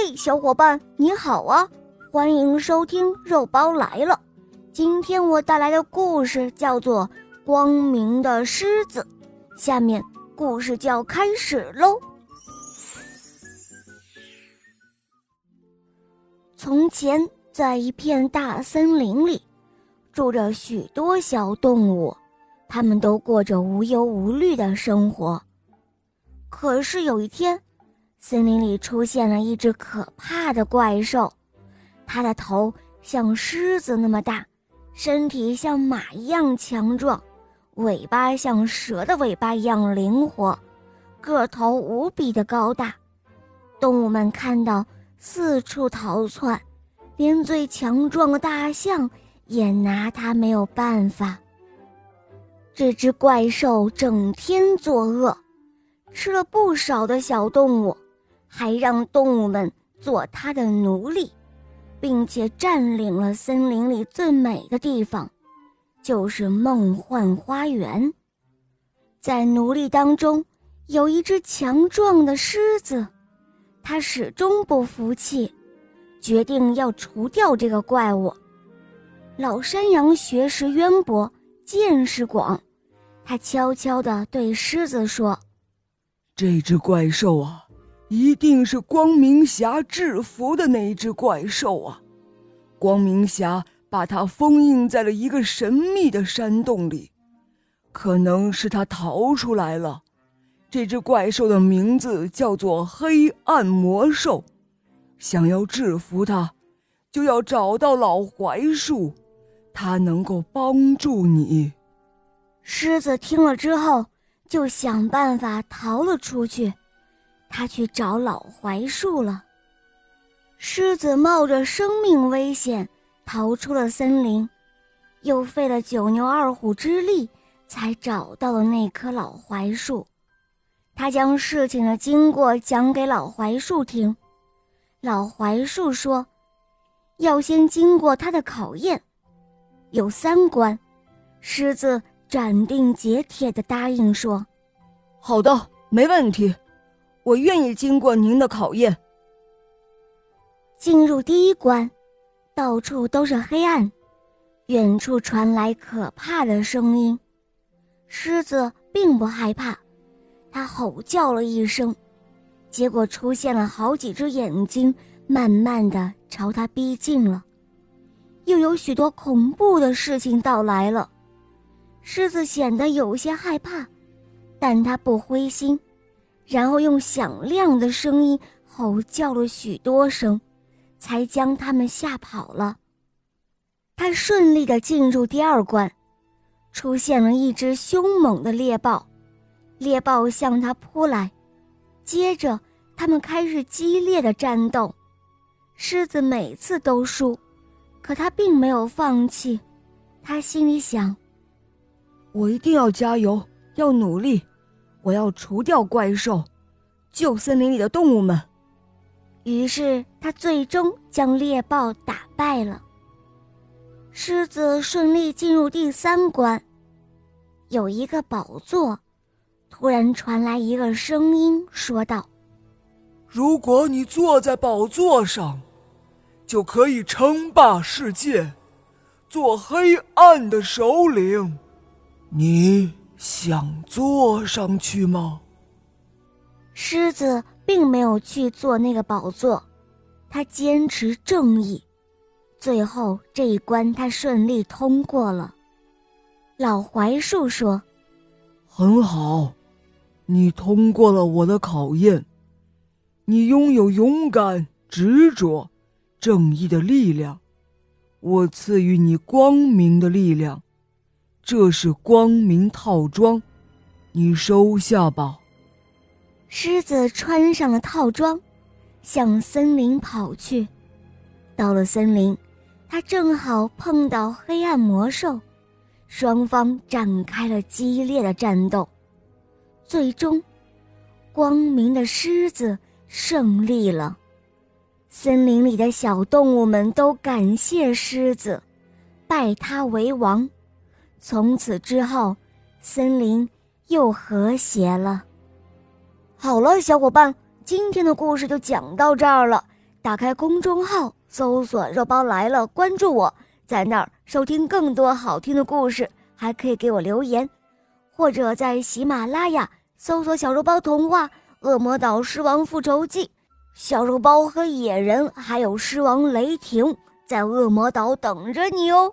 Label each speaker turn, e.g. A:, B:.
A: 嘿，小伙伴，你好啊！欢迎收听肉包来了。今天我带来的故事叫做《光明的狮子》，下面故事就要开始喽。从前，在一片大森林里，住着许多小动物，它们都过着无忧无虑的生活。可是有一天，森林里出现了一只可怕的怪兽，它的头像狮子那么大，身体像马一样强壮，尾巴像蛇的尾巴一样灵活，个头无比的高大。动物们看到，四处逃窜，连最强壮的大象也拿它没有办法。这只怪兽整天作恶，吃了不少的小动物。还让动物们做他的奴隶，并且占领了森林里最美的地方，就是梦幻花园。在奴隶当中，有一只强壮的狮子，它始终不服气，决定要除掉这个怪物。老山羊学识渊博，见识广，他悄悄地对狮子说：“
B: 这只怪兽啊！”一定是光明侠制服的那一只怪兽啊！光明侠把它封印在了一个神秘的山洞里，可能是他逃出来了。这只怪兽的名字叫做黑暗魔兽。想要制服它，就要找到老槐树，它能够帮助你。
A: 狮子听了之后，就想办法逃了出去。他去找老槐树了。狮子冒着生命危险逃出了森林，又费了九牛二虎之力才找到了那棵老槐树。他将事情的经过讲给老槐树听。老槐树说：“要先经过他的考验，有三关。”狮子斩钉截铁地答应说：“
B: 好的，没问题。”我愿意经过您的考验。
A: 进入第一关，到处都是黑暗，远处传来可怕的声音。狮子并不害怕，它吼叫了一声，结果出现了好几只眼睛，慢慢的朝它逼近了。又有许多恐怖的事情到来了，狮子显得有些害怕，但它不灰心。然后用响亮的声音吼叫了许多声，才将他们吓跑了。他顺利的进入第二关，出现了一只凶猛的猎豹，猎豹向他扑来，接着他们开始激烈的战斗。狮子每次都输，可他并没有放弃，他心里想：“
B: 我一定要加油，要努力。”我要除掉怪兽，救森林里的动物们。
A: 于是他最终将猎豹打败了。狮子顺利进入第三关，有一个宝座，突然传来一个声音说道：“
C: 如果你坐在宝座上，就可以称霸世界，做黑暗的首领。你。”想坐上去吗？
A: 狮子并没有去坐那个宝座，他坚持正义，最后这一关他顺利通过了。老槐树说：“
B: 很好，你通过了我的考验，你拥有勇敢、执着、正义的力量，我赐予你光明的力量。”这是光明套装，你收下吧。
A: 狮子穿上了套装，向森林跑去。到了森林，他正好碰到黑暗魔兽，双方展开了激烈的战斗。最终，光明的狮子胜利了。森林里的小动物们都感谢狮子，拜他为王。从此之后，森林又和谐了。好了，小伙伴，今天的故事就讲到这儿了。打开公众号，搜索“肉包来了”，关注我，在那儿收听更多好听的故事，还可以给我留言，或者在喜马拉雅搜索“小肉包童话”《恶魔岛狮王复仇记》，小肉包和野人还有狮王雷霆在恶魔岛等着你哦。